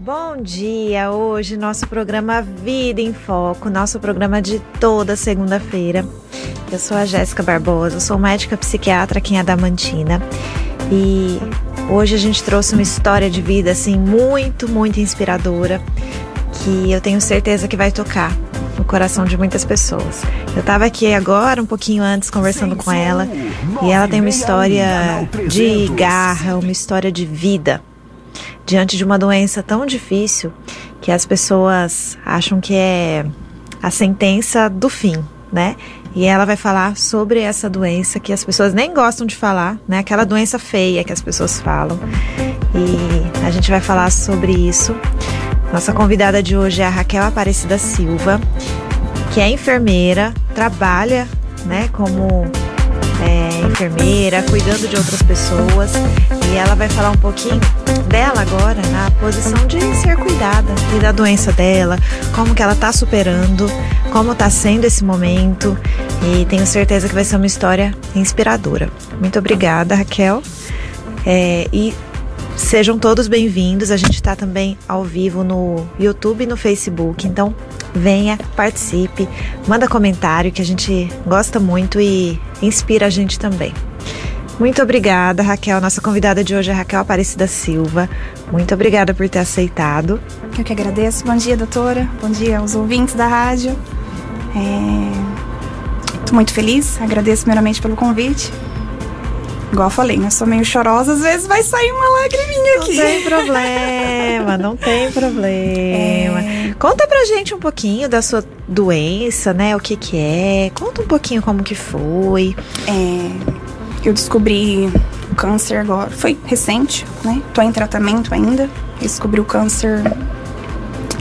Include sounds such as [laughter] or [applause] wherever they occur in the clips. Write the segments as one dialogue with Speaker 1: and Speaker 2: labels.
Speaker 1: Bom dia! Hoje nosso programa Vida em Foco, nosso programa de toda segunda-feira. Eu sou a Jéssica Barbosa, sou médica psiquiatra aqui em Adamantina e hoje a gente trouxe uma história de vida assim muito, muito inspiradora que eu tenho certeza que vai tocar no coração de muitas pessoas. Eu estava aqui agora, um pouquinho antes, conversando com ela, e ela tem uma história de garra, uma história de vida diante de uma doença tão difícil que as pessoas acham que é a sentença do fim, né? E ela vai falar sobre essa doença que as pessoas nem gostam de falar, né? Aquela doença feia que as pessoas falam. E a gente vai falar sobre isso. Nossa convidada de hoje é a Raquel Aparecida Silva, que é enfermeira, trabalha, né, como é, enfermeira, cuidando de outras pessoas. E ela vai falar um pouquinho dela agora na posição de ser cuidada e da doença dela, como que ela tá superando, como tá sendo esse momento. E tenho certeza que vai ser uma história inspiradora. Muito obrigada, Raquel. É, e sejam todos bem-vindos. A gente está também ao vivo no YouTube e no Facebook. Então, venha, participe, manda comentário que a gente gosta muito e inspira a gente também. Muito obrigada, Raquel. Nossa convidada de hoje é Raquel Aparecida Silva. Muito obrigada por ter aceitado.
Speaker 2: Eu que agradeço. Bom dia, doutora. Bom dia aos ouvintes da rádio. Estou é... muito feliz. Agradeço primeiramente pelo convite. Igual eu falei, né? Sou meio chorosa, às vezes vai sair uma lagriminha aqui.
Speaker 1: Não tem [laughs] problema, não tem problema. É... Conta pra gente um pouquinho da sua doença, né? O que que é. Conta um pouquinho como que foi.
Speaker 2: É eu descobri o câncer agora. Foi recente, né? Tô em tratamento ainda. Descobri o câncer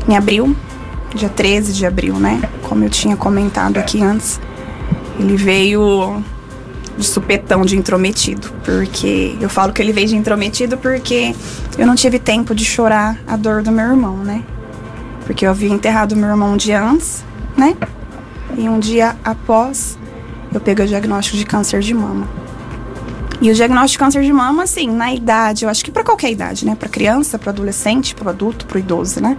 Speaker 2: em abril, dia 13 de abril, né? Como eu tinha comentado aqui antes. Ele veio de supetão, de intrometido. Porque eu falo que ele veio de intrometido porque eu não tive tempo de chorar a dor do meu irmão, né? Porque eu havia enterrado meu irmão um dia antes, né? E um dia após, eu peguei o diagnóstico de câncer de mama. E o diagnóstico de câncer de mama, assim, na idade, eu acho que para qualquer idade, né? Para criança, para adolescente, para adulto, para idoso, né?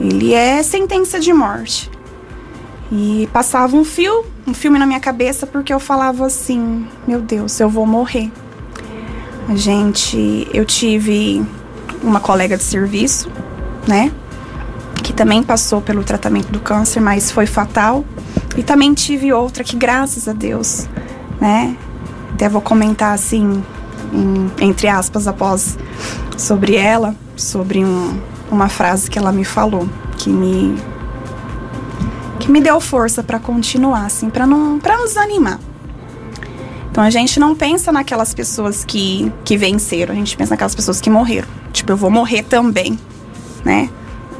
Speaker 2: Ele é sentença de morte. E passava um fio, um filme na minha cabeça porque eu falava assim: "Meu Deus, eu vou morrer". A gente, eu tive uma colega de serviço, né? Que também passou pelo tratamento do câncer, mas foi fatal. E também tive outra que, graças a Deus, né? Até vou comentar assim, em, entre aspas, após sobre ela, sobre um, uma frase que ela me falou, que me que me deu força para continuar, assim, para não para nos animar. Então a gente não pensa naquelas pessoas que, que venceram, a gente pensa naquelas pessoas que morreram. Tipo, eu vou morrer também, né?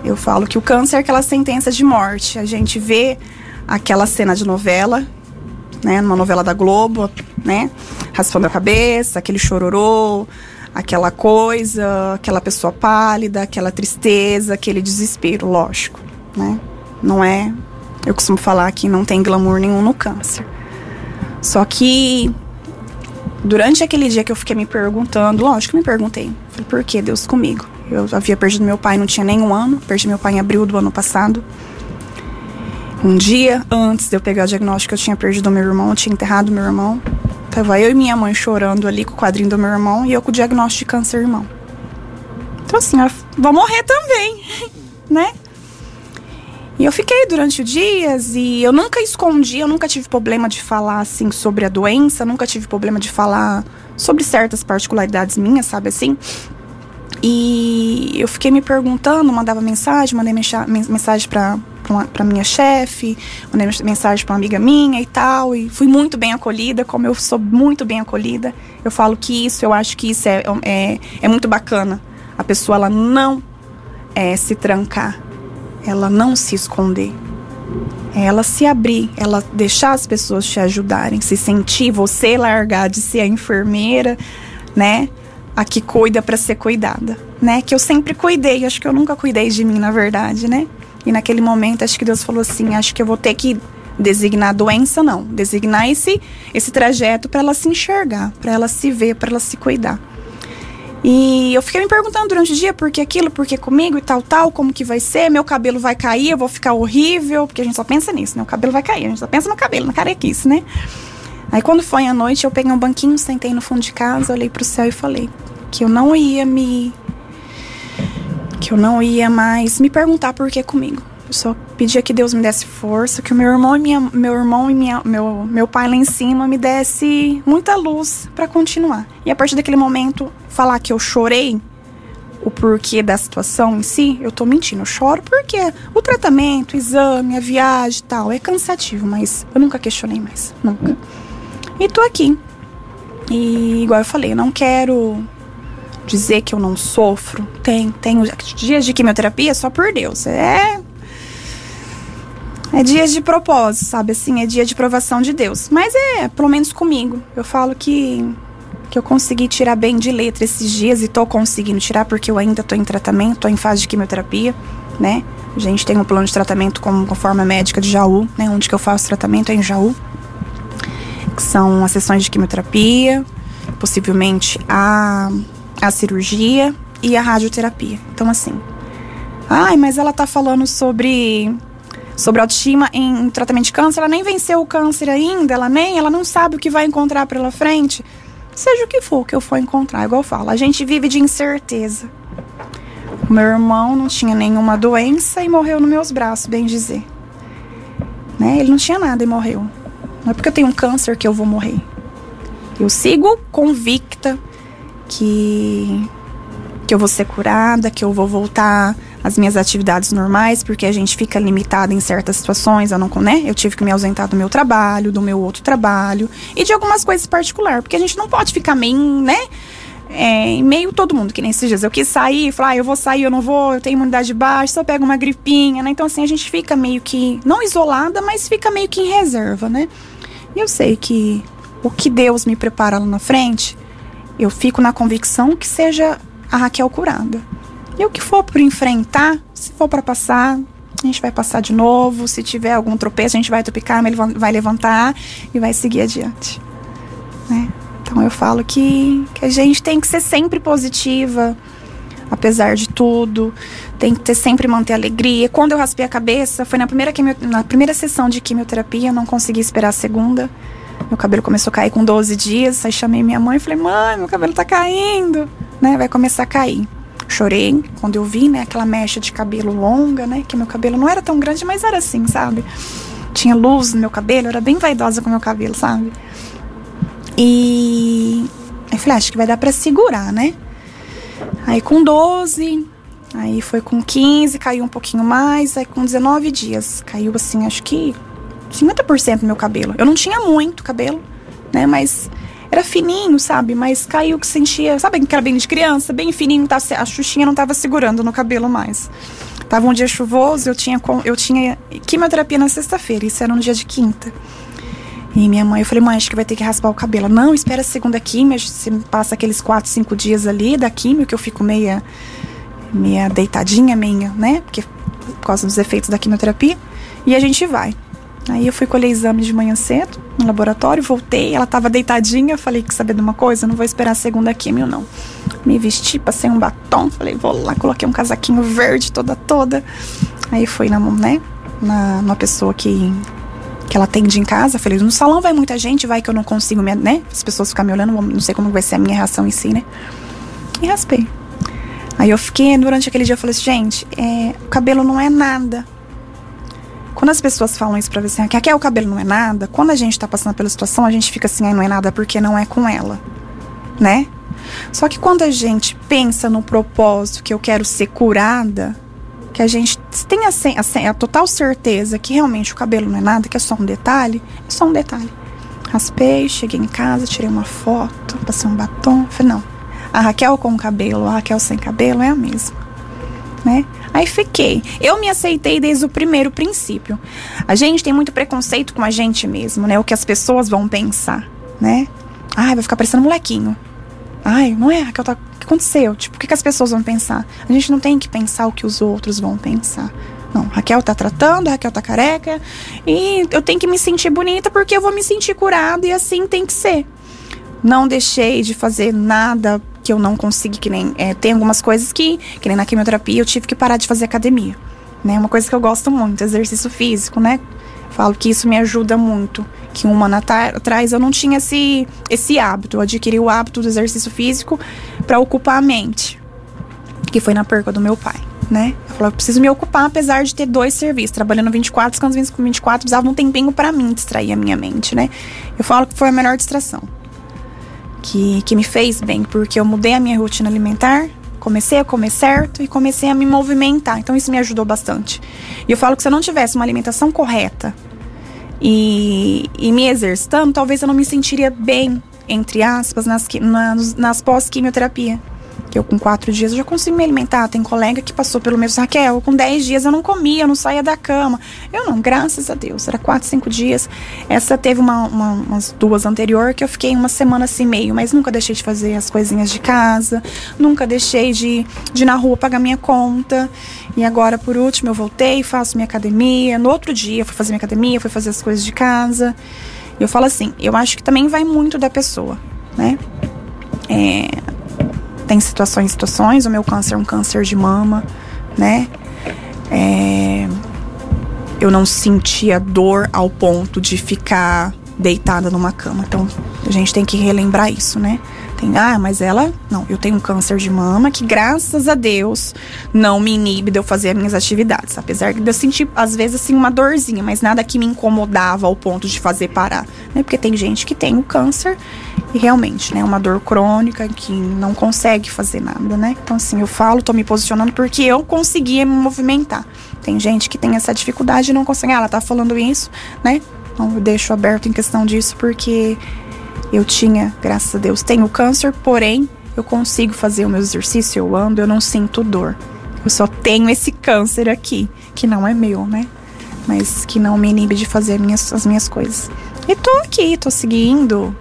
Speaker 2: Eu falo que o câncer é aquela sentença de morte. A gente vê aquela cena de novela né? Numa novela da Globo, né? Raspando a cabeça, aquele chororô, aquela coisa, aquela pessoa pálida, aquela tristeza, aquele desespero, lógico, né? Não é. Eu costumo falar que não tem glamour nenhum no câncer. Só que durante aquele dia que eu fiquei me perguntando, lógico que me perguntei, falei, por que Deus comigo? Eu havia perdido meu pai, não tinha nem um ano, perdi meu pai em abril do ano passado. Um dia antes de eu pegar o diagnóstico, eu tinha perdido meu irmão, eu tinha enterrado meu irmão. Tava eu e minha mãe chorando ali com o quadrinho do meu irmão e eu com o diagnóstico de câncer irmão. Então assim, eu vou morrer também, [laughs] né? E eu fiquei durante dias e eu nunca escondi, eu nunca tive problema de falar assim sobre a doença, nunca tive problema de falar sobre certas particularidades minhas, sabe assim? E eu fiquei me perguntando, mandava mensagem, mandei mensagem para para minha chefe, mandei mensagem para uma amiga minha e tal, e fui muito bem acolhida, como eu sou muito bem acolhida. Eu falo que isso, eu acho que isso é, é, é muito bacana. A pessoa, ela não é, se trancar, ela não se esconder. É ela se abrir, ela deixar as pessoas te ajudarem, se sentir, você largar de ser a enfermeira, né? A que cuida para ser cuidada, né? Que eu sempre cuidei, acho que eu nunca cuidei de mim, na verdade, né? E naquele momento, acho que Deus falou assim: acho que eu vou ter que designar a doença, não. Designar esse, esse trajeto para ela se enxergar, para ela se ver, para ela se cuidar. E eu fiquei me perguntando durante o dia por que aquilo, por que comigo e tal, tal, como que vai ser, meu cabelo vai cair, eu vou ficar horrível, porque a gente só pensa nisso, né? O cabelo vai cair, a gente só pensa no cabelo, na carequice, né? Aí quando foi à noite, eu peguei um banquinho, sentei no fundo de casa, olhei pro céu e falei que eu não ia me. Que eu não ia mais me perguntar por que comigo. Eu só pedia que Deus me desse força, que o meu irmão e minha, meu irmão e minha, meu, meu pai lá em cima me desse muita luz para continuar. E a partir daquele momento, falar que eu chorei o porquê da situação em si, eu tô mentindo. Eu choro porque o tratamento, o exame, a viagem e tal é cansativo, mas eu nunca questionei mais. Nunca. E tô aqui. E igual eu falei, eu não quero dizer que eu não sofro. Tem, tenho dias de quimioterapia só por Deus. É é dias de propósito, sabe? Assim, é dia de provação de Deus. Mas é, pelo menos comigo. Eu falo que, que eu consegui tirar bem de letra esses dias e tô conseguindo tirar porque eu ainda tô em tratamento, tô em fase de quimioterapia, né? A gente tem um plano de tratamento com, com forma médica de Jaú, né? Onde que eu faço tratamento é em Jaú. Que são as sessões de quimioterapia, possivelmente a, a cirurgia e a radioterapia. Então, assim. Ai, mas ela tá falando sobre sobre autoestima em tratamento de câncer, ela nem venceu o câncer ainda, ela nem, ela não sabe o que vai encontrar pela frente. Seja o que for que eu for encontrar, igual eu falo, a gente vive de incerteza. Meu irmão não tinha nenhuma doença e morreu nos meus braços, bem dizer. Né? Ele não tinha nada e morreu. Não é porque eu tenho um câncer que eu vou morrer. Eu sigo convicta que que eu vou ser curada, que eu vou voltar às minhas atividades normais, porque a gente fica limitada em certas situações, eu não, né? Eu tive que me ausentar do meu trabalho, do meu outro trabalho e de algumas coisas particulares, porque a gente não pode ficar meio, né? É, meio todo mundo, que nem esses dias. Eu quis sair, falar, ah, eu vou sair, eu não vou, eu tenho imunidade baixa, só pego uma gripinha, né? Então, assim, a gente fica meio que, não isolada, mas fica meio que em reserva, né? E eu sei que o que Deus me prepara lá na frente, eu fico na convicção que seja a Raquel curada. E o que for por enfrentar, se for para passar, a gente vai passar de novo. Se tiver algum tropeço, a gente vai tropicar, ele vai levantar e vai seguir adiante. Né? Então eu falo que, que a gente tem que ser sempre positiva, apesar de tudo. Tem que ter sempre manter alegria. Quando eu raspei a cabeça, foi na primeira, quimio, na primeira sessão de quimioterapia, não consegui esperar a segunda. Meu cabelo começou a cair com 12 dias. Aí chamei minha mãe e falei: Mãe, meu cabelo tá caindo né, vai começar a cair. Chorei quando eu vi, né, aquela mecha de cabelo longa, né, que meu cabelo não era tão grande, mas era assim, sabe? Tinha luz no meu cabelo, eu era bem vaidosa com meu cabelo, sabe? E aí falei, ah, acho que vai dar para segurar, né? Aí com 12, aí foi com 15, caiu um pouquinho mais, aí com 19 dias, caiu assim, acho que 50% do meu cabelo. Eu não tinha muito cabelo, né, mas era fininho, sabe? Mas caiu que sentia, sabe aquele cabelo de criança? Bem fininho, tá, a xuxinha não tava segurando no cabelo mais. Tava um dia chuvoso, eu tinha, eu tinha quimioterapia na sexta-feira, isso era um dia de quinta. E minha mãe, eu falei, mãe, acho que vai ter que raspar o cabelo. Não, espera a segunda quimio, você passa aqueles quatro, cinco dias ali da quimio, que eu fico meia, meia deitadinha, meia, né? Porque, por causa dos efeitos da quimioterapia. E a gente vai. Aí eu fui colher exame de manhã cedo no laboratório, voltei, ela tava deitadinha, falei que saber de uma coisa, não vou esperar a segunda quimio não. Me vesti, passei um batom, falei, vou lá, coloquei um casaquinho verde toda toda. Aí fui na, né, na uma pessoa que que ela atende em casa, falei, no salão vai muita gente, vai que eu não consigo, me, né? As pessoas ficam me olhando, não sei como vai ser a minha reação em si, né? E raspei. Aí eu fiquei, durante aquele dia, eu falei assim, gente, é, o cabelo não é nada. Quando as pessoas falam isso pra você, que aqui é o cabelo não é nada, quando a gente tá passando pela situação, a gente fica assim, ah, não é nada porque não é com ela, né? Só que quando a gente pensa no propósito que eu quero ser curada, que a gente tem a, a, a, total certeza que realmente o cabelo não é nada, que é só um detalhe, é só um detalhe. Raspei, cheguei em casa, tirei uma foto, passei um batom, falei, não, a Raquel com cabelo, a Raquel sem cabelo é a mesma, né? Aí fiquei. Eu me aceitei desde o primeiro princípio. A gente tem muito preconceito com a gente mesmo, né? O que as pessoas vão pensar, né? Ai, vai ficar parecendo molequinho. Ai, não é, Raquel, tá... o que aconteceu? Tipo, o que, que as pessoas vão pensar? A gente não tem que pensar o que os outros vão pensar. Não, Raquel tá tratando, Raquel tá careca. E eu tenho que me sentir bonita porque eu vou me sentir curada e assim tem que ser. Não deixei de fazer nada que eu não consegui, que nem. É, tem algumas coisas que, que nem na quimioterapia, eu tive que parar de fazer academia. Né? Uma coisa que eu gosto muito, exercício físico, né? Falo que isso me ajuda muito. Que um ano atrás eu não tinha esse, esse hábito. Eu adquiri o hábito do exercício físico para ocupar a mente. Que foi na perca do meu pai, né? Eu falei, eu preciso me ocupar, apesar de ter dois serviços. Trabalhando 24, descansando com 24, precisava um tempinho para mim distrair a minha mente, né? Eu falo que foi a melhor distração. Que, que me fez bem, porque eu mudei a minha rotina alimentar, comecei a comer certo e comecei a me movimentar. Então isso me ajudou bastante. E eu falo que se eu não tivesse uma alimentação correta e, e me exercitando, talvez eu não me sentiria bem, entre aspas, nas, nas, nas pós-quimioterapia eu com quatro dias eu já consigo me alimentar. Tem colega que passou pelo mesmo, Raquel, com dez dias eu não comia, eu não saía da cama. Eu não, graças a Deus, era quatro, cinco dias. Essa teve uma, uma, umas duas anterior que eu fiquei uma semana assim meio, mas nunca deixei de fazer as coisinhas de casa, nunca deixei de, de ir na rua pagar minha conta. E agora, por último, eu voltei, faço minha academia. No outro dia, fui fazer minha academia, fui fazer as coisas de casa. Eu falo assim, eu acho que também vai muito da pessoa, né? É, tem situações situações. O meu câncer é um câncer de mama, né? É, eu não sentia dor ao ponto de ficar deitada numa cama. Então, a gente tem que relembrar isso, né? Tem, ah, mas ela. Não, eu tenho um câncer de mama que, graças a Deus, não me inibe de eu fazer as minhas atividades. Apesar de eu sentir, às vezes, assim, uma dorzinha, mas nada que me incomodava ao ponto de fazer parar. Né? Porque tem gente que tem o câncer e realmente, né, uma dor crônica que não consegue fazer nada, né? Então, assim, eu falo, tô me posicionando porque eu conseguia me movimentar. Tem gente que tem essa dificuldade e não consegue. Ah, ela tá falando isso, né? Então, eu deixo aberto em questão disso porque eu tinha, graças a Deus, tenho câncer, porém, eu consigo fazer o meu exercício, eu ando, eu não sinto dor. Eu só tenho esse câncer aqui, que não é meu, né? Mas que não me inibe de fazer minhas, as minhas coisas. E tô aqui, tô seguindo,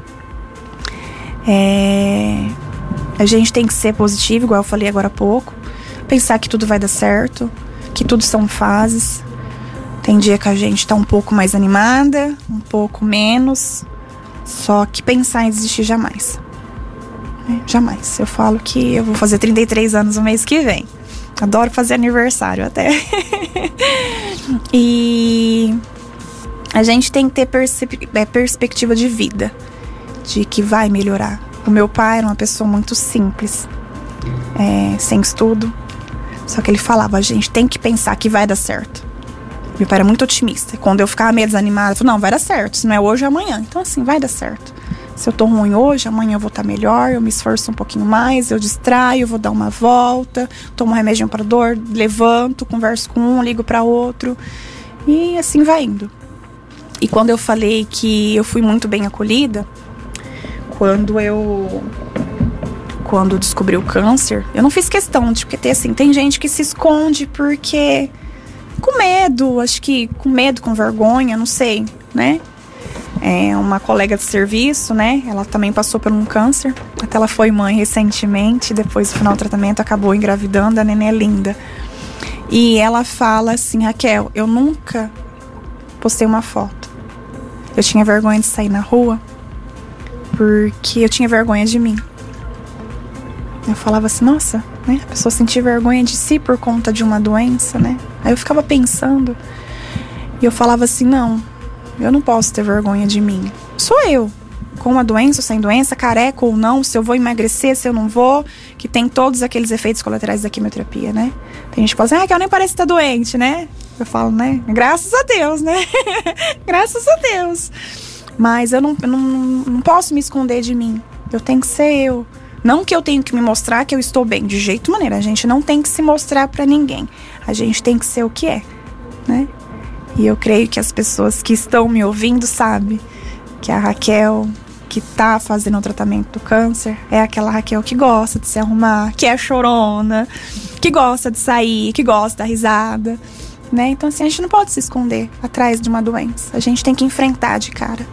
Speaker 2: é... A gente tem que ser positivo, igual eu falei agora há pouco. Pensar que tudo vai dar certo, que tudo são fases. Tem dia que a gente tá um pouco mais animada, um pouco menos. Só que pensar em desistir jamais. É, jamais. Eu falo que eu vou fazer 33 anos no mês que vem. Adoro fazer aniversário até. [laughs] e a gente tem que ter é, perspectiva de vida de que vai melhorar. O meu pai era uma pessoa muito simples, é, sem estudo. Só que ele falava, a gente tem que pensar que vai dar certo. Meu pai era muito otimista. Quando eu ficava meio desanimada, eu falava, não, vai dar certo. Se não é hoje, é amanhã. Então, assim, vai dar certo. Se eu tô ruim hoje, amanhã eu vou estar tá melhor, eu me esforço um pouquinho mais, eu distraio, vou dar uma volta, tomo um remédio para dor, levanto, converso com um, ligo para outro. E assim vai indo. E quando eu falei que eu fui muito bem acolhida, quando eu quando descobri o câncer, eu não fiz questão de porque tem assim, tem gente que se esconde porque com medo, acho que com medo, com vergonha, não sei, né? É uma colega de serviço, né? Ela também passou por um câncer. Até ela foi mãe recentemente, depois do final do tratamento acabou engravidando, a neném é linda. E ela fala assim, Raquel, eu nunca postei uma foto. Eu tinha vergonha de sair na rua porque eu tinha vergonha de mim. Eu falava assim, nossa, né? A pessoa sentir vergonha de si por conta de uma doença, né? Aí eu ficava pensando e eu falava assim, não, eu não posso ter vergonha de mim. Sou eu, com uma doença ou sem doença, careca ou não, se eu vou emagrecer, se eu não vou, que tem todos aqueles efeitos colaterais da quimioterapia, né? Tem gente que fala assim, ah, que eu nem parece estar doente, né? Eu falo, né? Graças a Deus, né? [laughs] Graças a Deus. Mas eu não, não, não posso me esconder de mim. Eu tenho que ser eu. Não que eu tenho que me mostrar que eu estou bem, de jeito maneira. A gente não tem que se mostrar para ninguém. A gente tem que ser o que é, né? E eu creio que as pessoas que estão me ouvindo sabem que a Raquel que tá fazendo o tratamento do câncer é aquela Raquel que gosta de se arrumar, que é chorona, que gosta de sair, que gosta da risada né? Então, assim, a gente não pode se esconder atrás de uma doença. A gente tem que enfrentar de cara.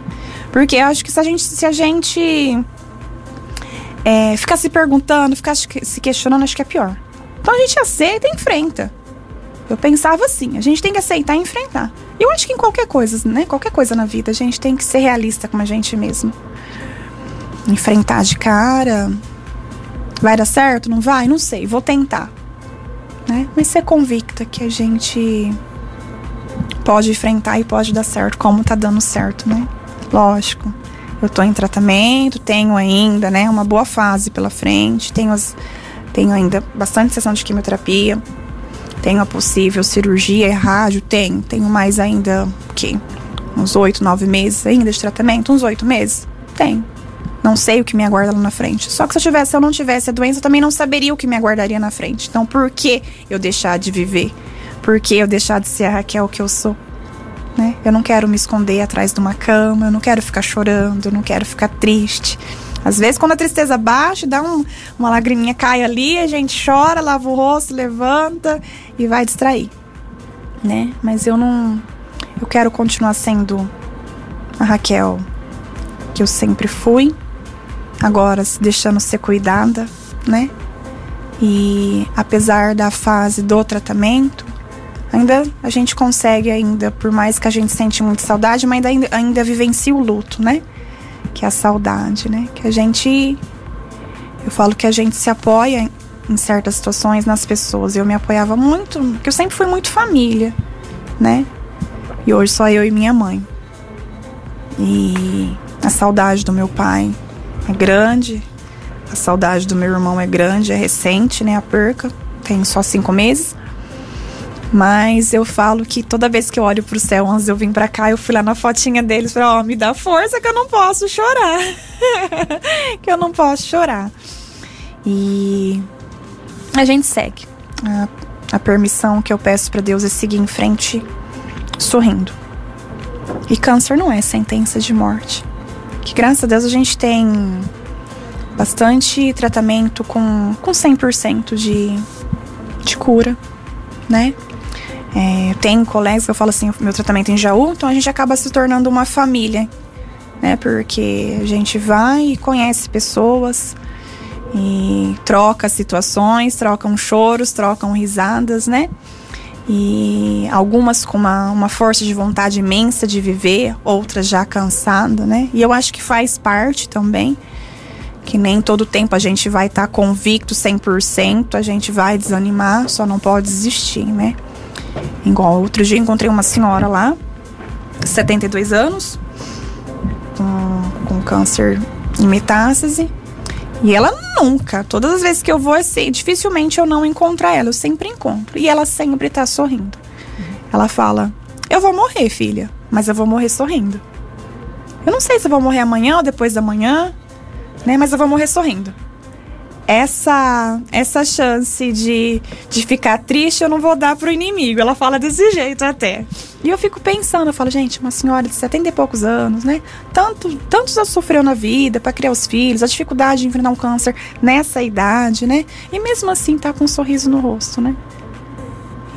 Speaker 2: Porque eu acho que se a gente, se a gente é, ficar se perguntando, ficar se questionando, acho que é pior. Então a gente aceita e enfrenta. Eu pensava assim, a gente tem que aceitar e enfrentar. E eu acho que em qualquer coisa, né? Qualquer coisa na vida, a gente tem que ser realista com a gente mesmo. Enfrentar de cara Vai dar certo? Não vai? Não sei, vou tentar. Né? Mas ser convicta que a gente pode enfrentar e pode dar certo, como tá dando certo, né? Lógico. Eu tô em tratamento, tenho ainda, né, uma boa fase pela frente, tenho, as, tenho ainda bastante sessão de quimioterapia, tenho a possível cirurgia e rádio, tenho, tenho mais ainda, o quê? Uns oito, nove meses ainda de tratamento, uns oito meses? Tenho. Não sei o que me aguarda lá na frente. Só que se eu tivesse, se eu não tivesse a doença, eu também não saberia o que me aguardaria na frente. Então, por que eu deixar de viver? Por que eu deixar de ser a Raquel que eu sou? Né? Eu não quero me esconder atrás de uma cama, eu não quero ficar chorando, eu não quero ficar triste. Às vezes, quando a tristeza baixa, dá um, uma lagriminha, cai ali, a gente chora, lava o rosto, levanta e vai distrair, né? Mas eu não. Eu quero continuar sendo a Raquel que eu sempre fui, agora se deixando ser cuidada, né? E apesar da fase do tratamento, ainda a gente consegue ainda, por mais que a gente sente muita saudade, mas ainda, ainda vivencia o luto, né? Que é a saudade, né? Que a gente. Eu falo que a gente se apoia em certas situações nas pessoas. Eu me apoiava muito, porque eu sempre fui muito família, né? E hoje só eu e minha mãe. E a saudade do meu pai é grande, a saudade do meu irmão é grande, é recente, né? A perca, tem só cinco meses. Mas eu falo que toda vez que eu olho pro céu, antes eu vim pra cá, eu fui lá na fotinha deles e falei, ó, oh, me dá força que eu não posso chorar. [laughs] que eu não posso chorar. E a gente segue. A, a permissão que eu peço para Deus é seguir em frente sorrindo. E câncer não é sentença de morte. Que graças a Deus a gente tem bastante tratamento com, com 100% de, de cura, né? É, tem colegas que eu falo assim, meu tratamento em Jaú, então a gente acaba se tornando uma família, né? Porque a gente vai e conhece pessoas e troca situações, trocam choros, trocam risadas, né? E algumas com uma, uma força de vontade imensa de viver, outras já cansada, né? E eu acho que faz parte também, que nem todo tempo a gente vai estar tá convicto 100%, a gente vai desanimar, só não pode desistir, né? Igual outro dia encontrei uma senhora lá, 72 anos, com, com câncer em metástase. E ela nunca, todas as vezes que eu vou, assim, dificilmente eu não encontro ela, eu sempre encontro. E ela sempre tá sorrindo. Ela fala: Eu vou morrer, filha, mas eu vou morrer sorrindo. Eu não sei se eu vou morrer amanhã ou depois da manhã, né? Mas eu vou morrer sorrindo essa essa chance de, de ficar triste eu não vou dar pro inimigo. Ela fala desse jeito até. E eu fico pensando, eu falo, gente, uma senhora de 70 e poucos anos, né? Tanto, tanto já sofreu na vida para criar os filhos, a dificuldade de enfrentar um câncer nessa idade, né? E mesmo assim tá com um sorriso no rosto, né?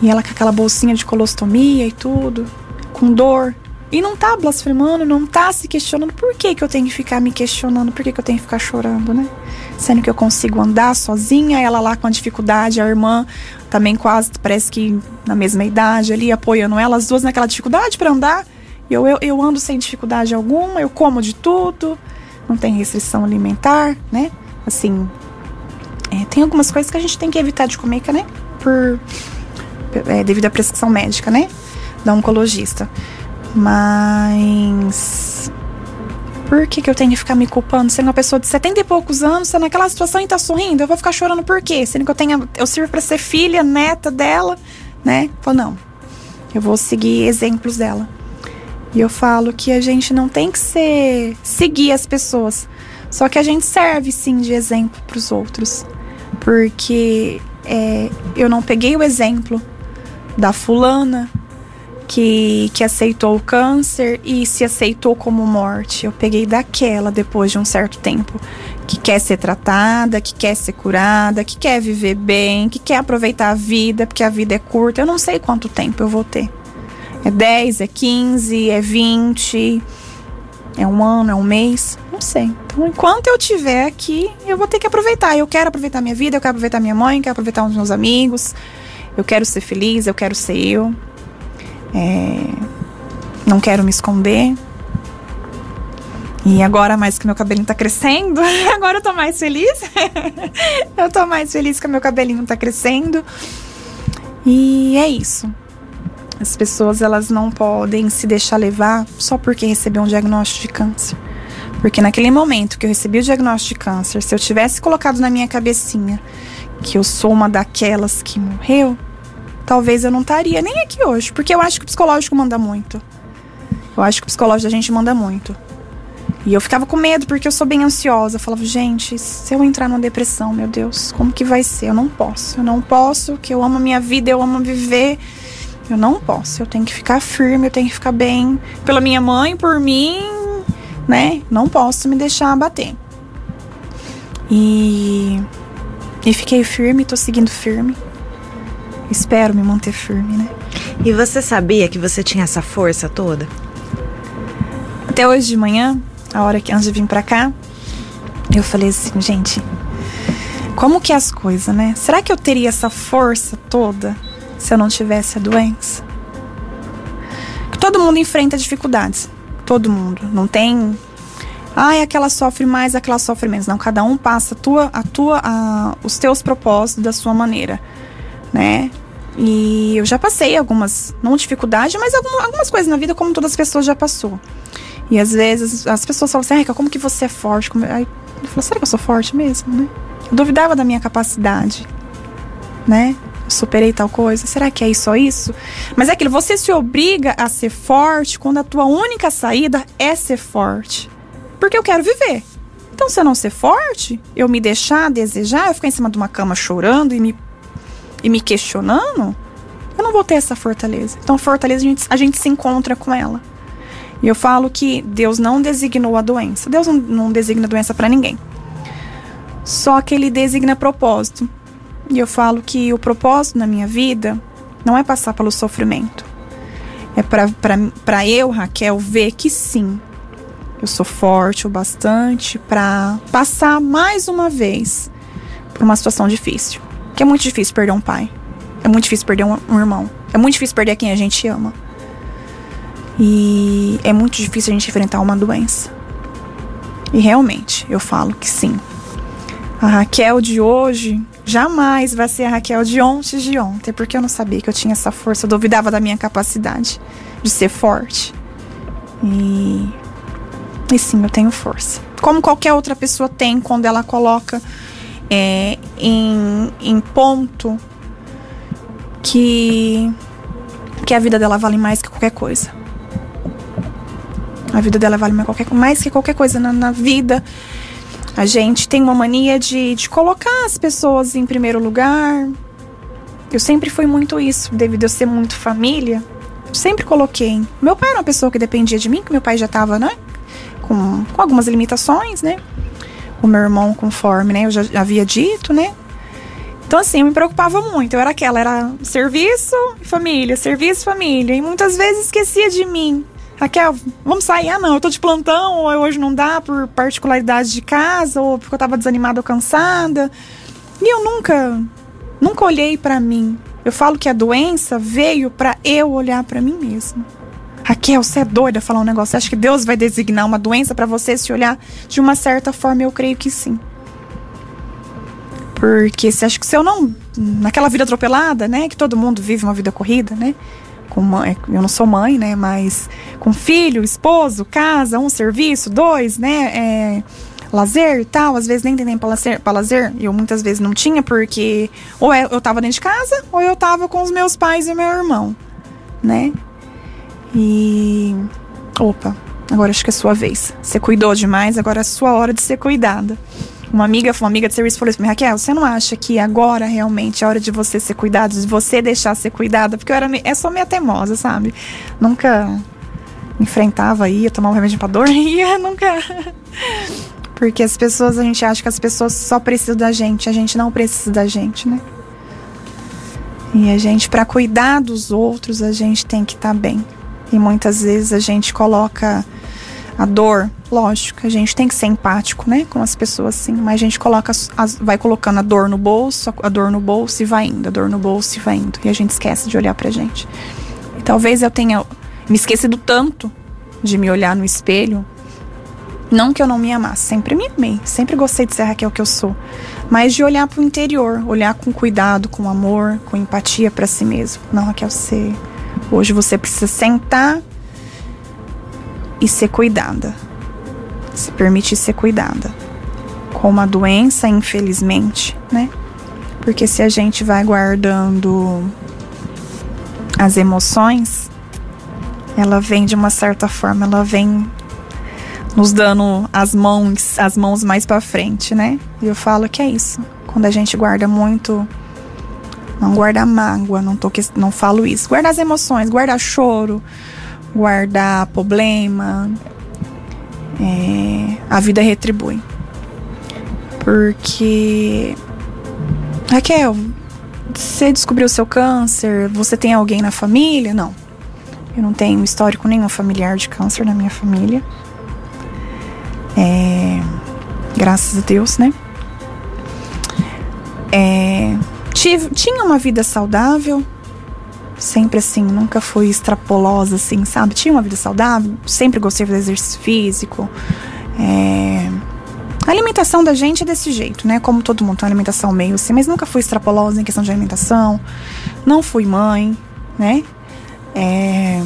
Speaker 2: E ela com aquela bolsinha de colostomia e tudo, com dor. E não tá blasfemando, não tá se questionando por que, que eu tenho que ficar me questionando, por que, que eu tenho que ficar chorando, né? Sendo que eu consigo andar sozinha, ela lá com a dificuldade, a irmã também quase, parece que na mesma idade ali, apoiando ela, as duas naquela dificuldade para andar. Eu, eu, eu ando sem dificuldade alguma, eu como de tudo, não tem restrição alimentar, né? Assim, é, tem algumas coisas que a gente tem que evitar de comer, né? Por, é, devido à prescrição médica, né? Da oncologista. Mas. Por que, que eu tenho que ficar me culpando? Sendo uma pessoa de 70 e poucos anos, sendo naquela situação e tá sorrindo, eu vou ficar chorando por quê? Sendo que eu tenho. Eu sirvo para ser filha, neta dela, né? Falo, não. Eu vou seguir exemplos dela. E eu falo que a gente não tem que ser seguir as pessoas. Só que a gente serve sim de exemplo para os outros. Porque é, eu não peguei o exemplo da fulana, que, que aceitou o câncer e se aceitou como morte. Eu peguei daquela depois de um certo tempo. Que quer ser tratada, que quer ser curada, que quer viver bem, que quer aproveitar a vida, porque a vida é curta. Eu não sei quanto tempo eu vou ter. É 10, é 15, é 20, é um ano, é um mês? Não sei. Então, enquanto eu estiver aqui, eu vou ter que aproveitar. Eu quero aproveitar minha vida, eu quero aproveitar minha mãe, eu quero aproveitar os meus amigos. Eu quero ser feliz, eu quero ser eu. É, não quero me esconder. E agora, mais que meu cabelinho tá crescendo, [laughs] agora eu tô mais feliz. [laughs] eu tô mais feliz que meu cabelinho tá crescendo. E é isso. As pessoas elas não podem se deixar levar só porque recebeu um diagnóstico de câncer. Porque naquele momento que eu recebi o diagnóstico de câncer, se eu tivesse colocado na minha cabecinha que eu sou uma daquelas que morreu, talvez eu não estaria nem aqui hoje. Porque eu acho que o psicológico manda muito. Eu acho que o psicológico da gente manda muito. E eu ficava com medo porque eu sou bem ansiosa. Eu falava, gente, se eu entrar numa depressão, meu Deus, como que vai ser? Eu não posso. Eu não posso, que eu amo a minha vida, eu amo viver. Eu não posso. Eu tenho que ficar firme, eu tenho que ficar bem pela minha mãe, por mim, né? Não posso me deixar abater. E e fiquei firme, tô seguindo firme. Espero me manter firme, né?
Speaker 1: E você sabia que você tinha essa força toda?
Speaker 2: Até hoje de manhã, a hora que antes de vir para cá, eu falei assim, gente, como que é as coisas, né? Será que eu teria essa força toda se eu não tivesse a doença? Todo mundo enfrenta dificuldades. Todo mundo. Não tem. Ai, aquela sofre mais, aquela sofre menos. Não, cada um passa a tua, a tua, a, os teus propósitos da sua maneira, né? E eu já passei algumas, não dificuldade, mas algumas, algumas coisas na vida como todas as pessoas já passou. E às vezes as pessoas falam assim, como que você é forte? Como... Aí eu falo, será que eu sou forte mesmo, né? Eu duvidava da minha capacidade, né? Eu superei tal coisa, será que é só isso? Mas é aquilo, você se obriga a ser forte quando a tua única saída é ser forte. Porque eu quero viver. Então, se eu não ser forte, eu me deixar desejar, eu ficar em cima de uma cama chorando e me, e me questionando, eu não vou ter essa fortaleza. Então, fortaleza, a gente, a gente se encontra com ela. E eu falo que Deus não designou a doença. Deus não, não designa doença para ninguém. Só que ele designa propósito. E eu falo que o propósito na minha vida não é passar pelo sofrimento. É para eu, Raquel, ver que sim, eu sou forte o bastante para passar mais uma vez por uma situação difícil. Que é muito difícil perder um pai. É muito difícil perder um, um irmão. É muito difícil perder quem a gente ama. E é muito difícil a gente enfrentar uma doença. E realmente, eu falo que sim. A Raquel de hoje jamais vai ser a Raquel de ontem de ontem, porque eu não sabia que eu tinha essa força, eu duvidava da minha capacidade de ser forte. E, e sim, eu tenho força. Como qualquer outra pessoa tem quando ela coloca é, em, em ponto que, que a vida dela vale mais que qualquer coisa. A vida dela vale mais, qualquer, mais que qualquer coisa na, na vida. A gente tem uma mania de, de colocar as pessoas em primeiro lugar. Eu sempre fui muito isso, devido a ser muito família. Sempre coloquei. Meu pai era uma pessoa que dependia de mim, que meu pai já estava, né? Com, com algumas limitações, né? O meu irmão, conforme, né? Eu já havia dito, né? Então, assim, eu me preocupava muito. Eu era aquela, era serviço e família, serviço e família. E muitas vezes esquecia de mim. Raquel, vamos sair? Ah, não, eu tô de plantão, ou hoje não dá por particularidade de casa, ou porque eu tava desanimada ou cansada. E eu nunca, nunca olhei para mim. Eu falo que a doença veio para eu olhar para mim mesma. Raquel, você é doida falar um negócio. Você acha que Deus vai designar uma doença para você se olhar de uma certa forma? Eu creio que sim. Porque você acha que se eu não. Naquela vida atropelada, né? Que todo mundo vive uma vida corrida, né? com mãe, eu não sou mãe, né? Mas com filho, esposo, casa, um serviço, dois, né? É, lazer e tal, às vezes nem tem tempo pra lazer, eu muitas vezes não tinha, porque ou é, eu tava dentro de casa, ou eu tava com os meus pais e meu irmão, né? E. Opa, agora acho que é sua vez. Você cuidou demais, agora é sua hora de ser cuidada. Uma amiga, uma amiga de serviço falou assim: Raquel, você não acha que agora realmente é hora de você ser cuidada, de você deixar ser cuidada? Porque eu era é só meio teimosa, sabe? Nunca enfrentava, ia tomar um remédio pra dor, ia, [laughs] nunca. Porque as pessoas, a gente acha que as pessoas só precisam da gente, a gente não precisa da gente, né? E a gente, para cuidar dos outros, a gente tem que estar tá bem. E muitas vezes a gente coloca a dor, lógico, a gente tem que ser empático, né, com as pessoas, sim, mas a gente coloca, as, vai colocando a dor no bolso, a dor no bolso e vai indo, a dor no bolso e vai indo, e a gente esquece de olhar pra gente. E talvez eu tenha me esquecido tanto de me olhar no espelho Não que eu não me amasse, sempre me amei, sempre gostei de ser Raquel que eu sou. Mas de olhar para o interior, olhar com cuidado, com amor, com empatia para si mesmo. Não, Raquel, você. Hoje você precisa sentar e ser cuidada. Se permitir ser cuidada. Com uma doença, infelizmente, né? Porque se a gente vai guardando as emoções, ela vem de uma certa forma, ela vem nos dando as mãos, as mãos mais para frente, né? E eu falo que é isso. Quando a gente guarda muito, não guarda mágoa, não tô não falo isso. Guarda as emoções, guarda choro, guardar problema. É, a vida retribui. Porque Raquel, você descobriu seu câncer, você tem alguém na família? Não. Eu não tenho histórico nenhum familiar de câncer na minha família. É, graças a Deus, né? É, tive, tinha uma vida saudável, sempre assim, nunca fui extrapolosa, assim, sabe? Tinha uma vida saudável, sempre gostei fazer exercício físico. É, a alimentação da gente é desse jeito, né? Como todo mundo tem uma alimentação meio assim, mas nunca fui extrapolosa em questão de alimentação. Não fui mãe, né? É,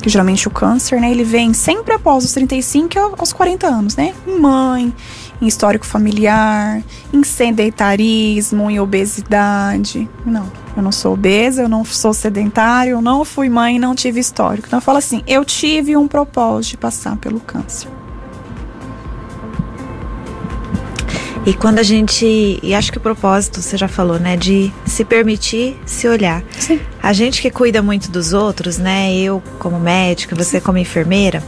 Speaker 2: que geralmente o câncer, né, ele vem sempre após os 35 aos 40 anos, né? Mãe, em histórico familiar, em sedentarismo, em obesidade. Não, eu não sou obesa, eu não sou sedentário, eu não fui mãe, não tive histórico. Então eu falo assim, eu tive um propósito de passar pelo câncer.
Speaker 1: E quando a gente. E acho que o propósito, você já falou, né? De se permitir se olhar.
Speaker 2: Sim.
Speaker 1: A gente que cuida muito dos outros, né? Eu como médica, você como enfermeira.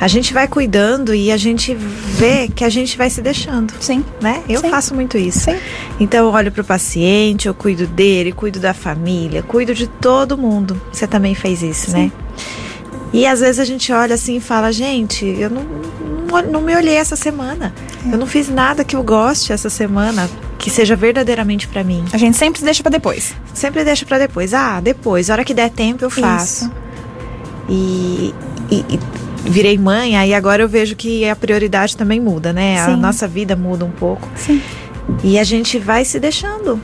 Speaker 1: A gente vai cuidando e a gente vê que a gente vai se deixando.
Speaker 2: Sim.
Speaker 1: Né? Eu
Speaker 2: Sim.
Speaker 1: faço muito isso.
Speaker 2: Sim.
Speaker 1: Então eu olho pro paciente, eu cuido dele, cuido da família, cuido de todo mundo. Você também fez isso,
Speaker 2: Sim.
Speaker 1: né? E às vezes a gente olha assim e fala, gente, eu não, não, não me olhei essa semana. É. Eu não fiz nada que eu goste essa semana, que seja verdadeiramente para mim.
Speaker 2: A gente sempre deixa para depois.
Speaker 1: Sempre deixa para depois. Ah, depois, a hora que der tempo eu faço.
Speaker 2: Isso.
Speaker 1: E, e, e virei mãe, aí agora eu vejo que a prioridade também muda, né?
Speaker 2: Sim.
Speaker 1: A nossa vida muda um pouco.
Speaker 2: Sim.
Speaker 1: E a gente vai se deixando.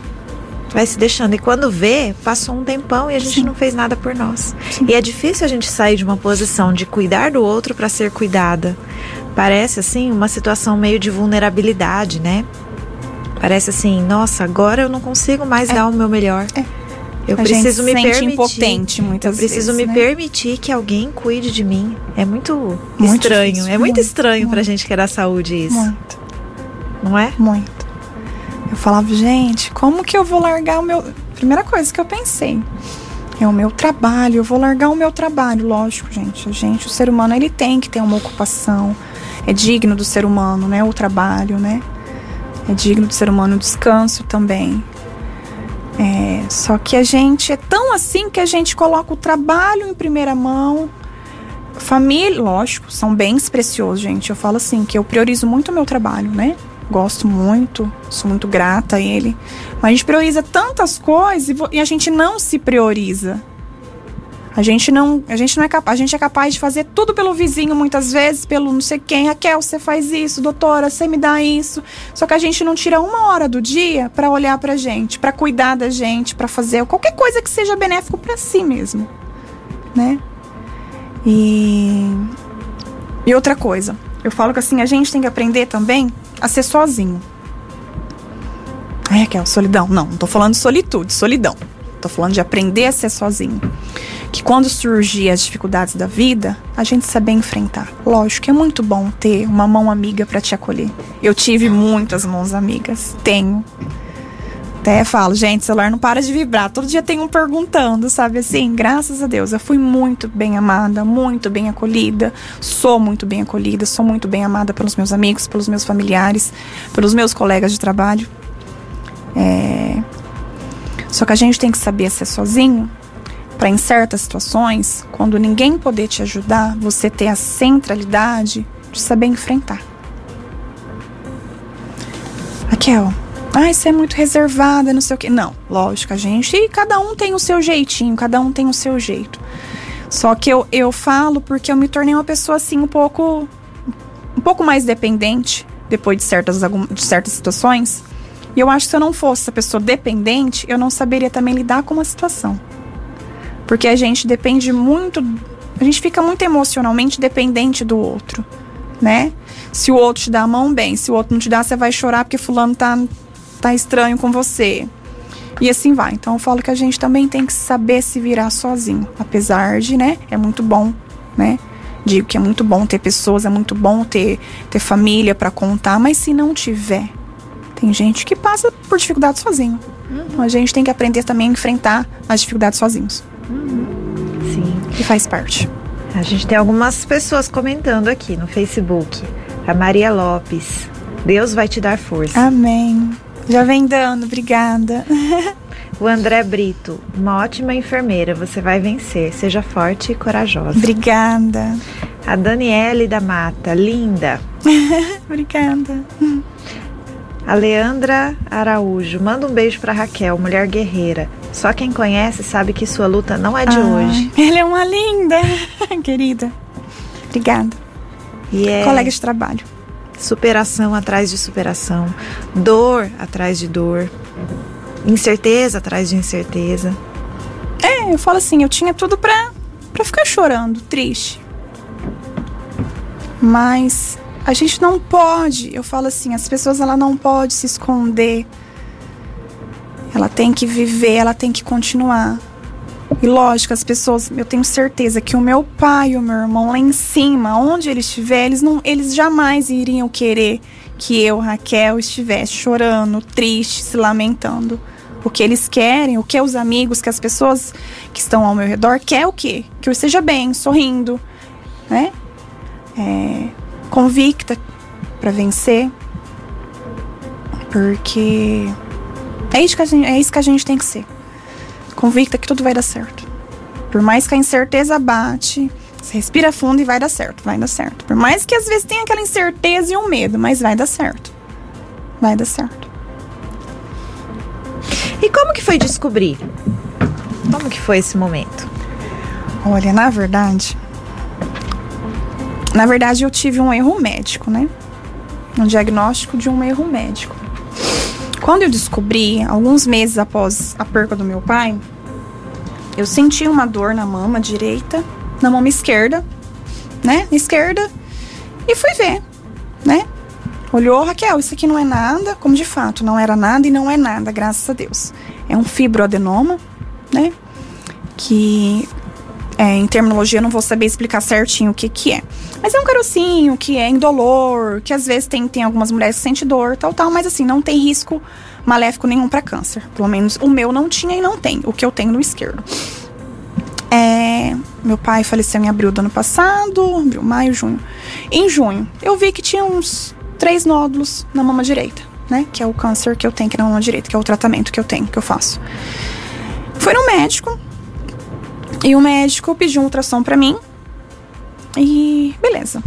Speaker 1: Vai se deixando. E quando vê, passou um tempão e a gente
Speaker 2: Sim.
Speaker 1: não fez nada por nós.
Speaker 2: Sim.
Speaker 1: E é difícil a gente sair de uma posição de cuidar do outro para ser cuidada. Parece assim uma situação meio de vulnerabilidade, né? Parece assim, nossa, agora eu não consigo mais
Speaker 2: É.
Speaker 1: dar o meu melhor.
Speaker 2: É.
Speaker 1: Eu
Speaker 2: a
Speaker 1: preciso
Speaker 2: gente
Speaker 1: me
Speaker 2: sente
Speaker 1: permitir.
Speaker 2: impotente muitas
Speaker 1: Eu preciso
Speaker 2: vezes,
Speaker 1: me
Speaker 2: né?
Speaker 1: permitir que alguém cuide de mim. É muito,
Speaker 2: Muito
Speaker 1: estranho.
Speaker 2: difícil,
Speaker 1: é muito,
Speaker 2: muito,
Speaker 1: estranho pra
Speaker 2: muito.
Speaker 1: gente que é da saúde isso.
Speaker 2: Muito,
Speaker 1: Não é?
Speaker 2: muito. Eu falava, gente, como que eu vou largar o meu. Primeira coisa que eu pensei. É o meu trabalho, eu vou largar o meu trabalho, lógico, gente. A gente, o ser humano, ele tem que ter uma ocupação. É digno do ser humano, né? O trabalho, né? É digno do ser humano o descanso também. É, só que a gente é tão assim que a gente coloca o trabalho em primeira mão. Família, lógico, são bens preciosos, gente. Eu falo assim, que eu priorizo muito o meu trabalho, né? Gosto muito, sou muito grata a ele. Mas a gente prioriza tantas coisas e a gente não se prioriza. A gente não, a gente não é capaz, a gente é capaz de fazer tudo pelo vizinho muitas vezes, pelo não sei quem, Raquel, você faz isso, doutora, você me dá isso. Só que a gente não tira uma hora do dia pra olhar pra gente, pra cuidar da gente, pra fazer qualquer coisa que seja benéfico pra si mesmo, né? E e outra coisa, eu falo que assim a gente tem que aprender também a ser sozinho. Ai, Raquel, solidão. Não, não tô falando de solitude, solidão. Tô falando de aprender a ser sozinho. Que quando surgir as dificuldades da vida, a gente saber enfrentar. Lógico que é muito bom ter uma mão amiga para te acolher. Eu tive muitas mãos amigas, tenho. Até falo, gente, celular não para de vibrar. Todo dia tem um perguntando, sabe assim? Graças a Deus, eu fui muito bem amada, muito bem acolhida. Sou muito bem acolhida, sou muito bem amada pelos meus amigos, pelos meus familiares, pelos meus colegas de trabalho. É... Só que a gente tem que saber ser sozinho para em certas situações, quando ninguém poder te ajudar, você ter a centralidade de saber enfrentar. Raquel, ai, você é muito reservada, não sei o quê. Não, lógico, a gente, cada um tem o seu jeitinho, cada um tem o seu jeito. Só que eu, eu falo porque eu me tornei uma pessoa assim um pouco pouco mais dependente depois de certas, de certas situações. E eu acho que se eu não fosse essa pessoa dependente, eu não saberia também lidar com uma situação. Porque a gente depende muito, a gente fica muito emocionalmente dependente do outro, né? Se o outro te dá a mão, bem. Se o outro não te dá, você vai chorar porque fulano tá, tá estranho com você. E assim vai. Então eu falo que a gente também tem que saber se virar sozinho. Apesar de, né? É muito bom, né? Digo que é muito bom ter pessoas, é muito bom ter, ter família para contar, mas se não tiver, tem gente que passa por dificuldade sozinho. Uhum. Então a gente tem que aprender também a enfrentar as dificuldades sozinhos.
Speaker 1: Uhum. Sim.
Speaker 2: E faz parte.
Speaker 1: A gente tem algumas pessoas comentando aqui no Facebook. A Maria Lopes. Deus vai te dar força.
Speaker 2: Amém. Já vem dando, obrigada. [laughs]
Speaker 1: O André Brito, uma ótima enfermeira, você vai vencer. Seja forte e corajosa.
Speaker 2: Obrigada.
Speaker 1: A Daniele da Mata, linda. [laughs]
Speaker 2: obrigada.
Speaker 1: A Leandra Araújo, manda um beijo para Raquel, mulher guerreira. Só quem conhece sabe que sua luta não é de ah, hoje.
Speaker 2: Ela é uma linda, [laughs] querida. Obrigada. E é Colega de trabalho.
Speaker 1: Superação atrás de superação, dor atrás de dor incerteza atrás de incerteza.
Speaker 2: É, eu falo assim, eu tinha tudo pra, pra ficar chorando, triste. Mas a gente não pode, eu falo assim, as pessoas ela não pode se esconder. Ela tem que viver, ela tem que continuar. E lógico, as pessoas, eu tenho certeza que o meu pai o meu irmão lá em cima, onde ele estiver, eles não, eles jamais iriam querer que eu, Raquel, estivesse chorando, triste, se lamentando o que eles querem, o que os amigos, que as pessoas que estão ao meu redor quer o quê? Que eu esteja bem, sorrindo, né? É, convicta para vencer, porque é isso, que a gente, é isso que a gente tem que ser. Convicta que tudo vai dar certo. Por mais que a incerteza bate, você respira fundo e vai dar certo, vai dar certo. Por mais que às vezes tenha aquela incerteza e um medo, mas vai dar certo. Vai dar certo.
Speaker 1: E como que foi descobrir? Como que foi esse momento?
Speaker 2: Olha, na verdade, na verdade eu tive um erro médico, né? Um diagnóstico de um erro médico. Quando eu descobri, alguns meses após a perca do meu pai, eu senti uma dor na mama direita, na mama esquerda, né? Esquerda, e fui ver, né? Olhou, Raquel, isso aqui não é nada, como de fato não era nada e não é nada, graças a Deus. É um fibroadenoma, né? Que é, em terminologia eu não vou saber explicar certinho o que que é. Mas é um carocinho que é indolor, que às vezes tem, tem algumas mulheres que sentem dor, tal, tal, mas assim, não tem risco maléfico nenhum para câncer. Pelo menos o meu não tinha e não tem, o que eu tenho no esquerdo. É, meu pai faleceu em abril do ano passado, abril, maio, junho. Em junho, eu vi que tinha uns três nódulos na mama direita, né? Que é o câncer que eu tenho aqui na mama direita, que é o tratamento que eu tenho, que eu faço. Fui no médico e o médico pediu um ultrassom para mim. E beleza.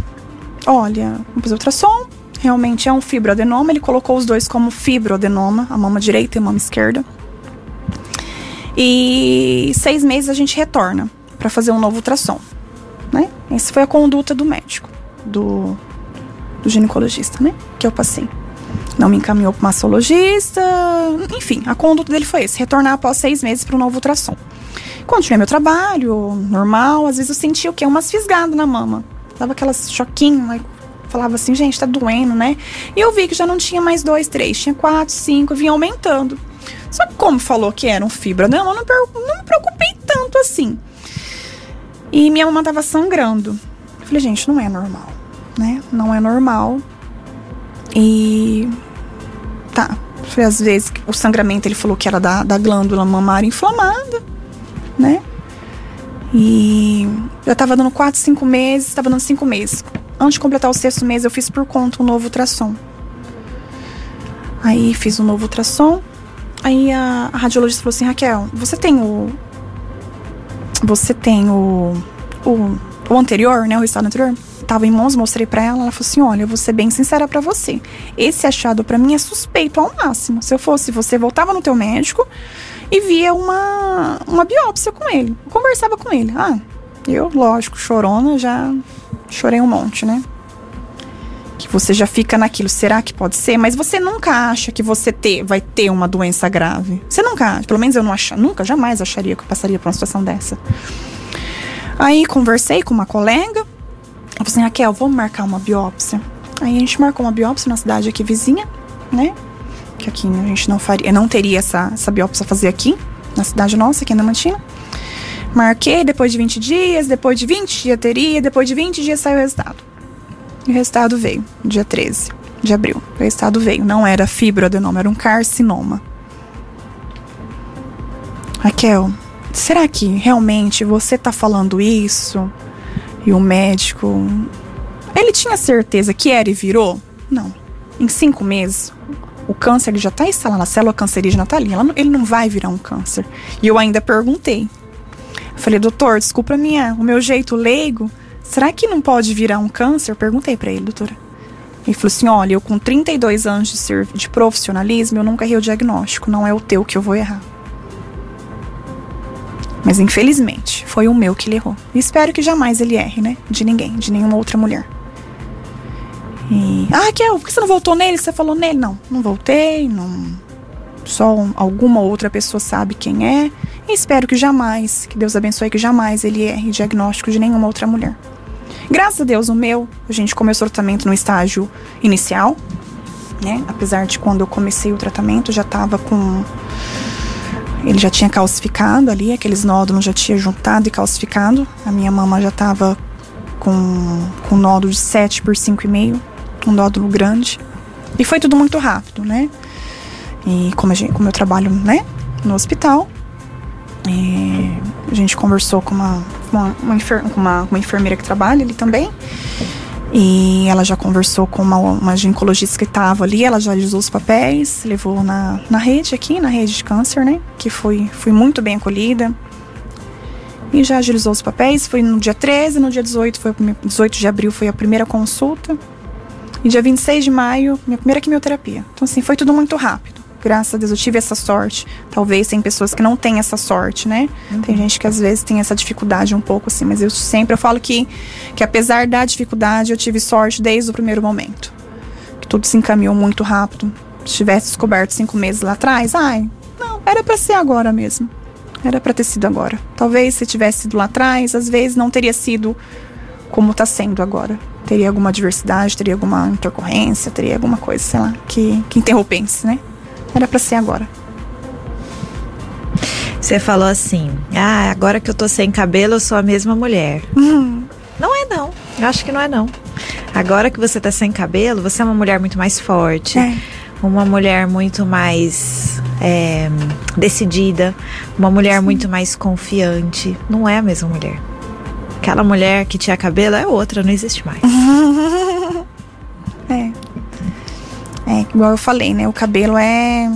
Speaker 2: Olha, fazer ultrassom. Realmente é um fibroadenoma. Ele colocou os dois como fibroadenoma, a mama direita e a mama esquerda. E seis meses a gente retorna para fazer um novo ultrassom. Né? Essa foi a conduta do médico, do do ginecologista, né? Que eu passei. Não me encaminhou para mastologista. Enfim, a conduta dele foi esse: retornar após seis meses para um novo ultrassom. Continuei meu trabalho, normal. Às vezes eu sentia o quê? Umas fisgadas na mama. Dava aquelas choquinhos, né? falava assim, gente, tá doendo, né? E eu vi que já não tinha mais dois, três, tinha quatro, cinco, vinha aumentando. Só que como falou que era um fibra, não, eu não, não me preocupei tanto assim. E minha mama tava sangrando. Eu falei, gente, não é normal né? Não é normal. E tá. Foi às vezes o sangramento ele falou que era da, da glândula mamária inflamada, né? E eu tava dando 4, 5 meses, tava dando 5 meses. Antes de completar o sexto mês, eu fiz por conta um novo ultrassom. Aí fiz um novo ultrassom. Aí a, a radiologista falou assim: Raquel, você tem o. Você tem o. O, o anterior, né? O estado anterior? tava em mãos, mostrei para ela, ela falou assim: "Olha, eu vou ser bem sincera para você. Esse achado para mim é suspeito ao máximo. Se eu fosse você, voltava no teu médico e via uma uma biópsia com ele. Eu conversava com ele. Ah, eu, lógico, chorona, já chorei um monte, né? você já fica naquilo, será que pode ser? Mas você nunca acha que você ter, vai ter uma doença grave. Você nunca acha, pelo menos eu não acho, nunca, jamais acharia que eu passaria por uma situação dessa. Aí conversei com uma colega, eu falei assim, Raquel, vamos marcar uma biópsia. Aí a gente marcou uma biópsia na cidade aqui vizinha, né? Que aqui a gente não faria, não teria essa, essa biópsia a fazer aqui, na cidade nossa, aqui na Mantina. Marquei, depois de 20 dias, depois de 20 dias teria, depois de 20 dias saiu o resultado. E o resultado veio, dia 13 de abril. O resultado veio. Não era fibroadenoma, era um carcinoma. Raquel, será que realmente você tá falando isso? E o médico. Ele tinha certeza que era e virou? Não. Em cinco meses, o câncer já tá instalado, a célula cancerígena tá ali. ele não vai virar um câncer. E eu ainda perguntei. Falei, doutor, desculpa minha, o meu jeito leigo, será que não pode virar um câncer? Perguntei para ele, doutora. Ele falou assim: olha, eu com 32 anos de, ser, de profissionalismo, eu nunca errei o diagnóstico, não é o teu que eu vou errar. Mas infelizmente, foi o meu que ele errou. E espero que jamais ele erre, né? De ninguém, de nenhuma outra mulher. E. Ah, Raquel, por que você não voltou nele? Você falou nele? Não, não voltei, não. Só alguma outra pessoa sabe quem é. E espero que jamais, que Deus abençoe, que jamais ele erre diagnóstico de nenhuma outra mulher. Graças a Deus, o meu, a gente começou o tratamento no estágio inicial, né? Apesar de quando eu comecei o tratamento, já tava com. Ele já tinha calcificado ali, aqueles nódulos já tinha juntado e calcificado. A minha mama já tava com, com nódulo de 7 por 5,5, um nódulo grande. E foi tudo muito rápido, né? E como, gente, como eu trabalho, né, no hospital, a gente conversou com uma, uma, uma, enfer uma, uma enfermeira que trabalha ali também. E ela já conversou com uma, uma ginecologista que estava ali, ela já usou os papéis, levou na, na rede aqui, na rede de câncer, né? Que foi, foi muito bem acolhida. E já agilizou os papéis, foi no dia 13, no dia 18, foi, 18 de abril foi a primeira consulta. E dia 26 de maio, minha primeira quimioterapia. Então, assim, foi tudo muito rápido graças a Deus eu tive essa sorte. Talvez tem pessoas que não têm essa sorte, né? Uhum. Tem gente que às vezes tem essa dificuldade um pouco assim, mas eu sempre eu falo que que apesar da dificuldade, eu tive sorte desde o primeiro momento. Que tudo se encaminhou muito rápido. Se tivesse descoberto cinco meses lá atrás, ai, não, era para ser agora mesmo. Era para ter sido agora. Talvez se tivesse sido lá atrás, às vezes não teria sido como está sendo agora. Teria alguma diversidade, teria alguma intercorrência, teria alguma coisa, sei lá, que, que interrompesse, né? Era para ser agora.
Speaker 1: Você falou assim: ah, agora que eu tô sem cabelo, eu sou a mesma mulher. Uhum. Não é, não. Eu acho que não é, não. Agora que você tá sem cabelo, você é uma mulher muito mais forte. É. Uma mulher muito mais é, decidida. Uma mulher Sim. muito mais confiante. Não é a mesma mulher. Aquela mulher que tinha cabelo é outra, não existe mais. [laughs]
Speaker 2: é. É, igual eu falei, né? O cabelo é.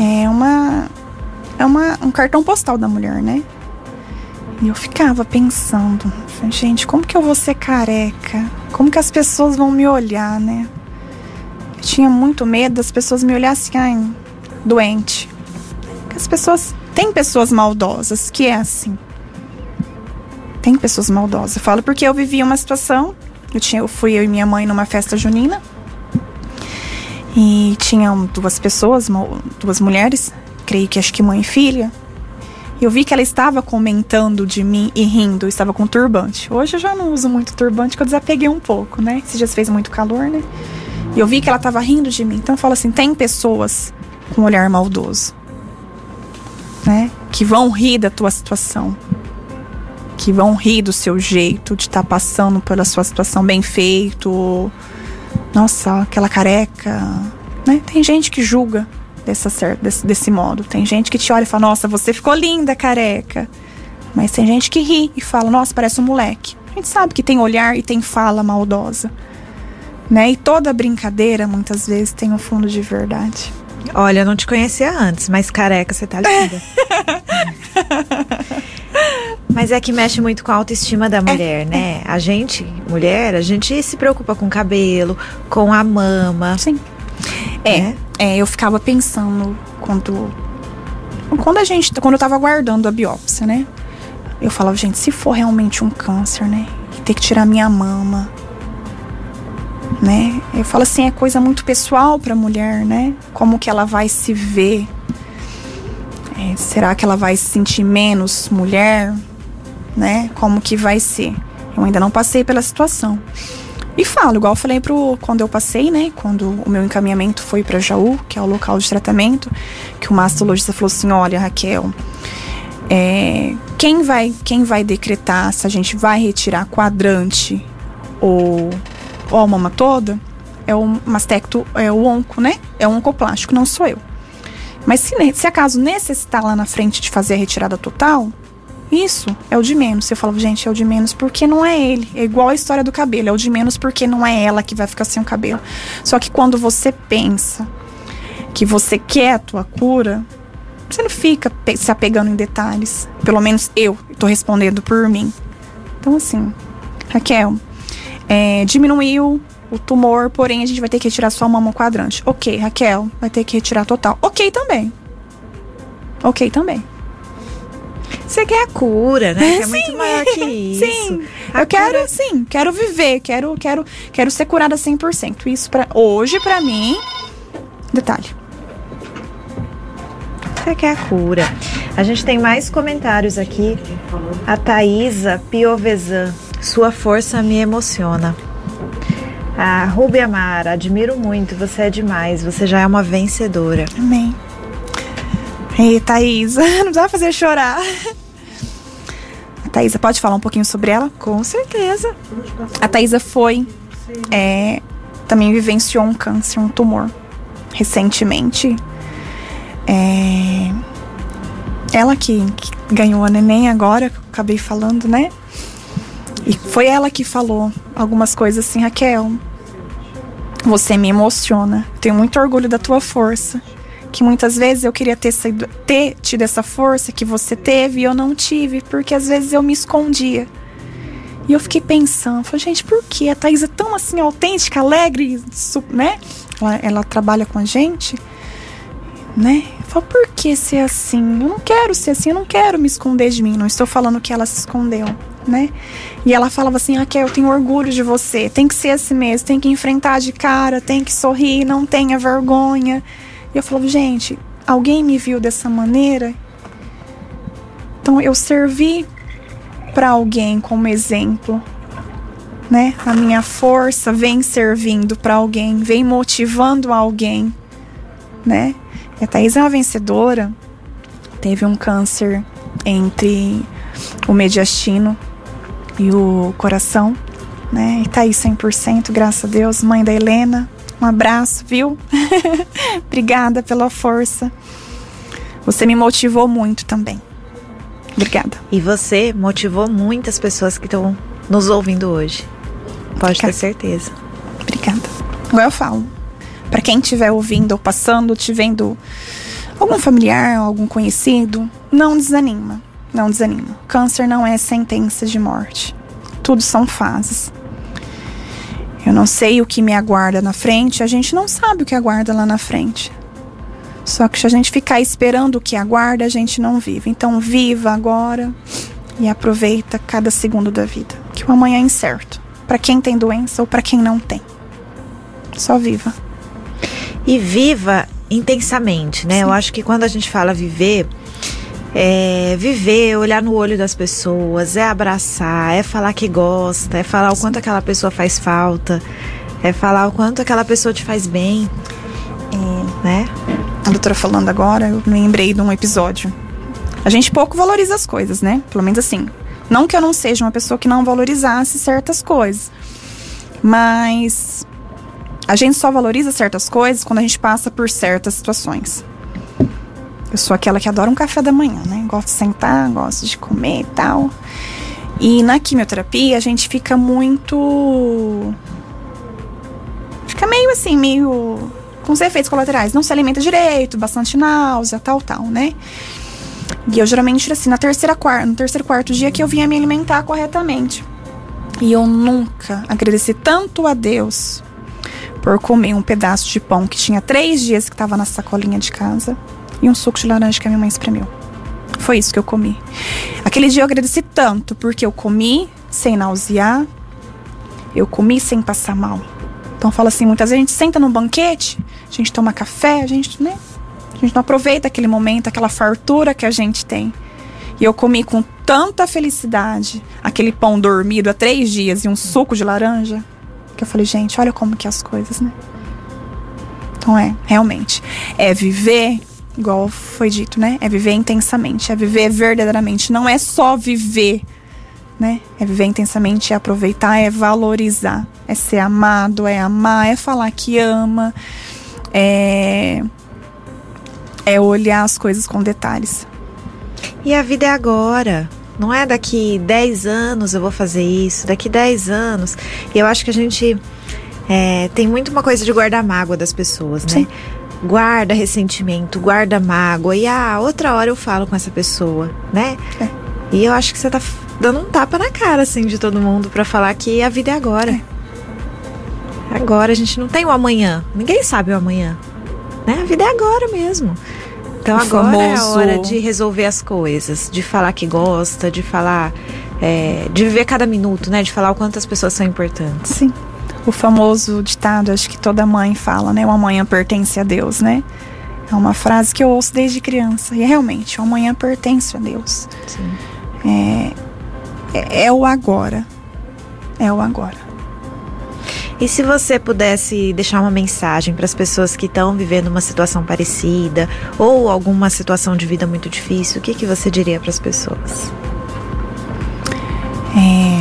Speaker 2: É uma. É uma, um cartão postal da mulher, né? E eu ficava pensando, gente, como que eu vou ser careca? Como que as pessoas vão me olhar, né? Eu tinha muito medo das pessoas me olharem assim, ai, doente. Porque as pessoas. Tem pessoas maldosas, que é assim. Tem pessoas maldosas. Eu falo porque eu vivi uma situação. Eu, tinha, eu fui eu e minha mãe numa festa junina. E tinham duas pessoas, duas mulheres, creio que acho que mãe e filha. E eu vi que ela estava comentando de mim e rindo, estava com turbante. Hoje eu já não uso muito turbante, porque eu desapeguei um pouco, né? Esses dias fez muito calor, né? E eu vi que ela estava rindo de mim. Então eu falo assim: tem pessoas com olhar maldoso, né? Que vão rir da tua situação. Que vão rir do seu jeito de estar tá passando pela sua situação bem feito nossa, aquela careca. Né? Tem gente que julga dessa, desse, desse modo. Tem gente que te olha e fala, nossa, você ficou linda, careca. Mas tem gente que ri e fala, nossa, parece um moleque. A gente sabe que tem olhar e tem fala maldosa. Né? E toda brincadeira, muitas vezes, tem um fundo de verdade.
Speaker 1: Olha, eu não te conhecia antes, mas careca, você tá [laughs] linda. Mas é que mexe muito com a autoestima da mulher, é, né? É. A gente, mulher, a gente se preocupa com o cabelo, com a mama.
Speaker 2: Sim. É, né? é eu ficava pensando quando quando a gente, quando eu tava aguardando a biópsia, né? Eu falava, gente, se for realmente um câncer, né? E ter que tirar minha mama. né? Eu falo assim, é coisa muito pessoal para mulher, né? Como que ela vai se ver? É, será que ela vai se sentir menos mulher, né? Como que vai ser? Eu ainda não passei pela situação. E falo, igual eu falei pro quando eu passei, né? Quando o meu encaminhamento foi para Jaú, que é o local de tratamento, que o mastologista falou assim: "Olha, Raquel, é, quem vai quem vai decretar se a gente vai retirar quadrante ou, ou a mama toda é o mastecto, é o onco, né? É o oncoplástico, não sou eu. Mas se, se acaso necessitar lá na frente de fazer a retirada total, isso é o de menos. Eu falo, gente, é o de menos porque não é ele. É igual a história do cabelo. É o de menos porque não é ela que vai ficar sem o cabelo. Só que quando você pensa que você quer a tua cura, você não fica se apegando em detalhes. Pelo menos eu estou respondendo por mim. Então, assim, Raquel, é, diminuiu o tumor, porém a gente vai ter que retirar só mama quadrante. Ok, Raquel, vai ter que retirar total. Ok também. Ok também.
Speaker 1: Você quer a cura, né? Que é muito maior que [laughs] isso.
Speaker 2: Sim. A eu quero, sim, quero viver, quero, quero, quero ser curada 100%. Isso para hoje para mim, detalhe.
Speaker 1: Você quer a cura. A gente tem mais comentários aqui. A Thaisa Piovesan. Sua força me emociona. A Rubia Mara, admiro muito, você é demais, você já é uma vencedora.
Speaker 2: Amém. Ei, Thaisa, [laughs] não precisa fazer chorar. Thaisa, pode falar um pouquinho sobre ela?
Speaker 1: Com certeza.
Speaker 2: A Thaisa foi. É, também vivenciou um câncer, um tumor. Recentemente. É, ela que, que ganhou a neném agora, que eu acabei falando, né? E foi ela que falou algumas coisas assim, Raquel. Você me emociona. Tenho muito orgulho da tua força que muitas vezes eu queria ter, ter tido essa força que você teve e eu não tive, porque às vezes eu me escondia. E eu fiquei pensando, falei, gente, por que a Thaís é tão assim autêntica, alegre, né? Ela, ela trabalha com a gente, né? Eu falo, por que ser assim? Eu não quero ser assim, eu não quero me esconder de mim. Não estou falando que ela se escondeu, né? E ela falava assim, Raquel, eu tenho orgulho de você. Tem que ser assim mesmo, tem que enfrentar de cara, tem que sorrir, não tenha vergonha. E eu falava, gente, alguém me viu dessa maneira? Então eu servi para alguém como exemplo, né? A minha força vem servindo para alguém, vem motivando alguém, né? E a Thaís é uma vencedora. Teve um câncer entre o mediastino e o coração, né? E tá aí 100%, graças a Deus, mãe da Helena, um abraço, viu? [laughs] Obrigada pela força. Você me motivou muito também. Obrigada.
Speaker 1: E você motivou muitas pessoas que estão nos ouvindo hoje. Pode Obrigada. ter certeza.
Speaker 2: Obrigada. Igual eu falo. Para quem estiver ouvindo ou passando, te vendo algum familiar, algum conhecido, não desanima. Não desanima. Câncer não é sentença de morte. Tudo são fases. Eu não sei o que me aguarda na frente, a gente não sabe o que aguarda lá na frente. Só que se a gente ficar esperando o que aguarda, a gente não vive. Então viva agora e aproveita cada segundo da vida, que o amanhã é incerto, para quem tem doença ou para quem não tem. Só viva.
Speaker 1: E viva intensamente, né? Sim. Eu acho que quando a gente fala viver, é viver, olhar no olho das pessoas, é abraçar, é falar que gosta, é falar o quanto aquela pessoa faz falta, é falar o quanto aquela pessoa te faz bem.
Speaker 2: É, né? A doutora falando agora, eu lembrei de um episódio. A gente pouco valoriza as coisas, né? Pelo menos assim. Não que eu não seja uma pessoa que não valorizasse certas coisas. Mas a gente só valoriza certas coisas quando a gente passa por certas situações. Eu sou aquela que adora um café da manhã, né? Gosto de sentar, gosto de comer e tal. E na quimioterapia a gente fica muito. Fica meio assim, meio. com os efeitos colaterais. Não se alimenta direito, bastante náusea, tal, tal, né? E eu geralmente, assim, na terceira quarta, no terceiro quarto dia que eu vinha me alimentar corretamente. E eu nunca agradeci tanto a Deus por comer um pedaço de pão que tinha três dias que estava na sacolinha de casa e um suco de laranja que a minha mãe espremeu. Foi isso que eu comi. Aquele dia eu agradeci tanto, porque eu comi sem nausear, eu comi sem passar mal. Então fala assim, muitas vezes a gente senta num banquete, a gente toma café, a gente, né? A gente não aproveita aquele momento, aquela fartura que a gente tem. E eu comi com tanta felicidade aquele pão dormido há três dias e um suco de laranja, que eu falei, gente, olha como que é as coisas, né? Então é, realmente, é viver, igual foi dito, né? É viver intensamente, é viver verdadeiramente. Não é só viver, né? É viver intensamente, é aproveitar, é valorizar, é ser amado, é amar, é falar que ama, é, é olhar as coisas com detalhes.
Speaker 1: E a vida é agora. Não é daqui 10 anos eu vou fazer isso, daqui 10 anos. E eu acho que a gente é, tem muito uma coisa de guardar mágoa das pessoas, né?
Speaker 2: Sim.
Speaker 1: Guarda ressentimento, guarda mágoa. E ah, outra hora eu falo com essa pessoa, né?
Speaker 2: É.
Speaker 1: E eu acho que você tá dando um tapa na cara, assim, de todo mundo para falar que a vida é agora.
Speaker 2: É.
Speaker 1: Agora, a gente não tem o amanhã. Ninguém sabe o amanhã. Né? A vida é agora mesmo. Então
Speaker 2: O
Speaker 1: agora é a
Speaker 2: famoso-
Speaker 1: hora de resolver as coisas, de falar que gosta, de falar, é, de viver cada minuto, né? De falar o quanto as pessoas são importantes.
Speaker 2: Sim. O famoso ditado, acho que toda mãe fala, né? O amanhã pertence a Deus, né? É uma frase que eu ouço desde criança. E é realmente, o amanhã pertence a Deus. É, é, é o agora. É o agora.
Speaker 1: E se você pudesse deixar uma mensagem para as pessoas que estão vivendo uma situação parecida ou alguma situação de vida muito difícil, o que, que você diria para as pessoas?
Speaker 2: É,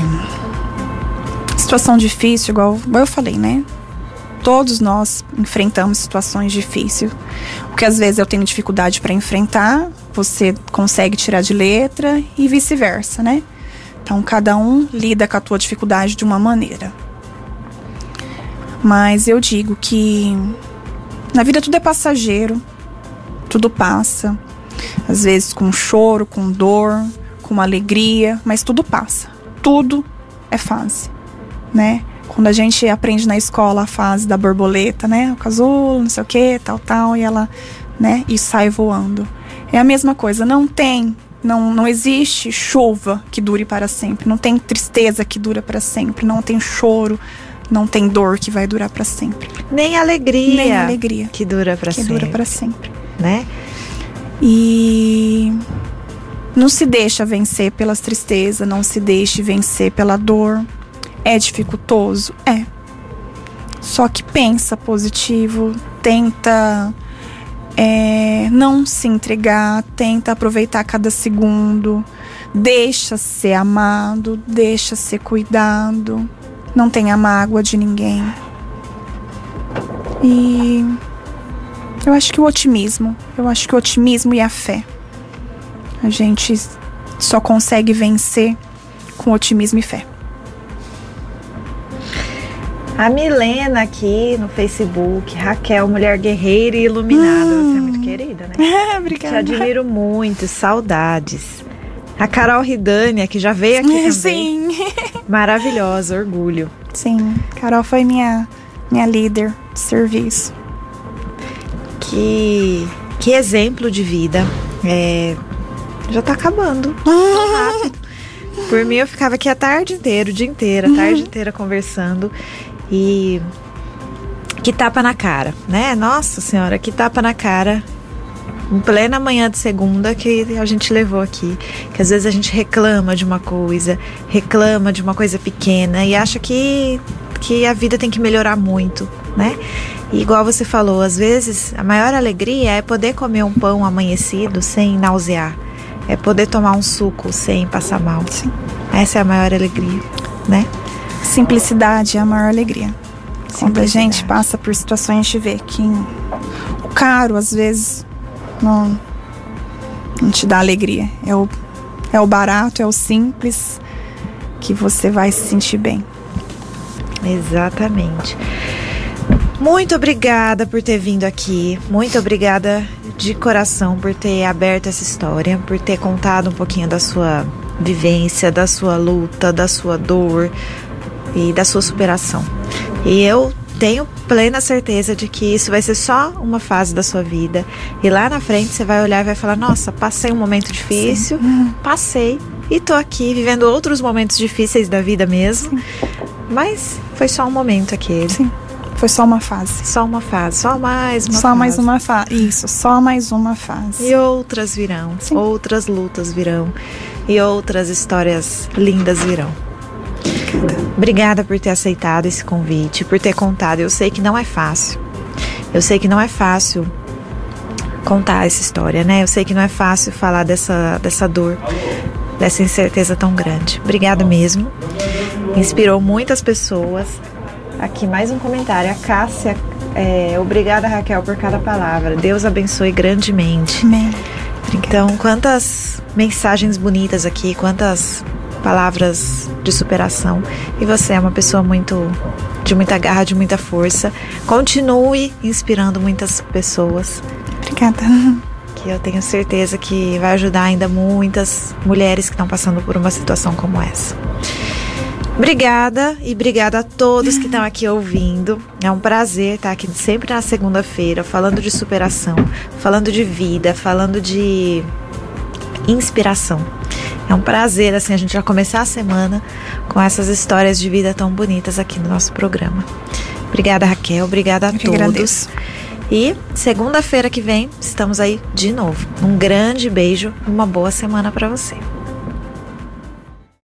Speaker 2: situação difícil, igual, eu falei, né? Todos nós enfrentamos situações difíceis. O que às vezes eu tenho dificuldade para enfrentar, você consegue tirar de letra e vice-versa, né? Então cada um lida com a tua dificuldade de uma maneira. Mas eu digo que na vida tudo é passageiro, tudo passa. Às vezes com choro, com dor, com alegria, mas tudo passa. Tudo é fase, né? Quando a gente aprende na escola a fase da borboleta, né? O casulo, não sei o que, tal, tal, e ela, né? E sai voando. É a mesma coisa, não tem, não, não existe chuva que dure para sempre, não tem tristeza que dura para sempre, não tem choro, não tem dor que vai durar para sempre,
Speaker 1: Nem alegria.
Speaker 2: nem alegria
Speaker 1: Que dura para
Speaker 2: que
Speaker 1: sempre.
Speaker 2: dura para sempre.
Speaker 1: né?
Speaker 2: E não se deixa vencer pelas tristezas, não se deixe vencer pela dor. É dificultoso? É. Só que pensa positivo, tenta é, não se entregar, tenta aproveitar cada segundo, deixa ser amado, deixa ser cuidado, não tenha mágoa de ninguém. E eu acho que o otimismo, eu acho que o otimismo e a fé. A gente só consegue vencer com otimismo e fé.
Speaker 1: A Milena aqui no Facebook, Raquel, mulher guerreira e iluminada. Você é muito querida, né? [laughs] Te
Speaker 2: Obrigada.
Speaker 1: admiro muito, saudades. A Carol Ridânia, que já veio aqui [laughs] também.
Speaker 2: Sim,
Speaker 1: Maravilhosa, orgulho.
Speaker 2: sim. Carol foi minha, minha líder de serviço.
Speaker 1: Que, que exemplo de vida. É, já tá acabando. Tão rápido. [laughs] Por mim, eu ficava aqui a tarde inteira, o dia inteiro, a tarde inteira conversando. E que tapa na cara, né? Nossa senhora, que tapa na cara. Em plena manhã de segunda que a gente levou aqui. Que às vezes a gente reclama de uma coisa, reclama de uma coisa pequena e acha que, que a vida tem que melhorar muito, né? E igual você falou, às vezes a maior alegria é poder comer um pão amanhecido sem nausear. É poder tomar um suco sem passar mal.
Speaker 2: Sim.
Speaker 1: Essa é a maior alegria, né?
Speaker 2: Simplicidade é a maior alegria. Quando a gente passa por situações, gente vê que o caro, às vezes, não, não te dá alegria. É o, é o barato, é o simples que você vai se sentir bem.
Speaker 1: Exatamente. Muito obrigada por ter vindo aqui. Muito obrigada de coração por ter aberto essa história, por ter contado um pouquinho da sua vivência, da sua luta, da sua dor e da sua superação. E eu tenho plena certeza de que isso vai ser só uma fase da sua vida. E lá na frente você vai olhar e vai falar: Nossa, passei um momento difícil, passei e tô aqui vivendo outros momentos difíceis da vida mesmo. Mas foi só um momento aquele.
Speaker 2: Sim. Foi só uma fase.
Speaker 1: Só uma fase, só mais uma
Speaker 2: só
Speaker 1: fase.
Speaker 2: mais uma fase. Isso, só mais uma fase.
Speaker 1: E outras virão,
Speaker 2: Sim.
Speaker 1: outras lutas virão e outras histórias lindas virão. Obrigada por ter aceitado esse convite, por ter contado. Eu sei que não é fácil. Eu sei que não é fácil contar essa história, né? Eu sei que não é fácil falar dessa, dessa dor, dessa incerteza tão grande. Obrigada mesmo. Inspirou muitas pessoas. Aqui mais um comentário. A Cássia, é, obrigada Raquel por cada palavra. Deus abençoe grandemente.
Speaker 2: Amém.
Speaker 1: Então, quantas mensagens bonitas aqui, quantas palavras de superação. E você é uma pessoa muito de muita garra, de muita força. Continue inspirando muitas pessoas,
Speaker 2: Obrigada.
Speaker 1: que eu tenho certeza que vai ajudar ainda muitas mulheres que estão passando por uma situação como essa. Obrigada e obrigada a todos que estão aqui ouvindo. É um prazer estar aqui sempre na segunda-feira falando de superação, falando de vida, falando de inspiração. É um prazer assim a gente já começar a semana com essas histórias de vida tão bonitas aqui no nosso programa. Obrigada, Raquel. Obrigada a
Speaker 2: Eu
Speaker 1: todos.
Speaker 2: agradeço.
Speaker 1: E segunda-feira que vem estamos aí de novo. Um grande beijo e uma boa semana para você.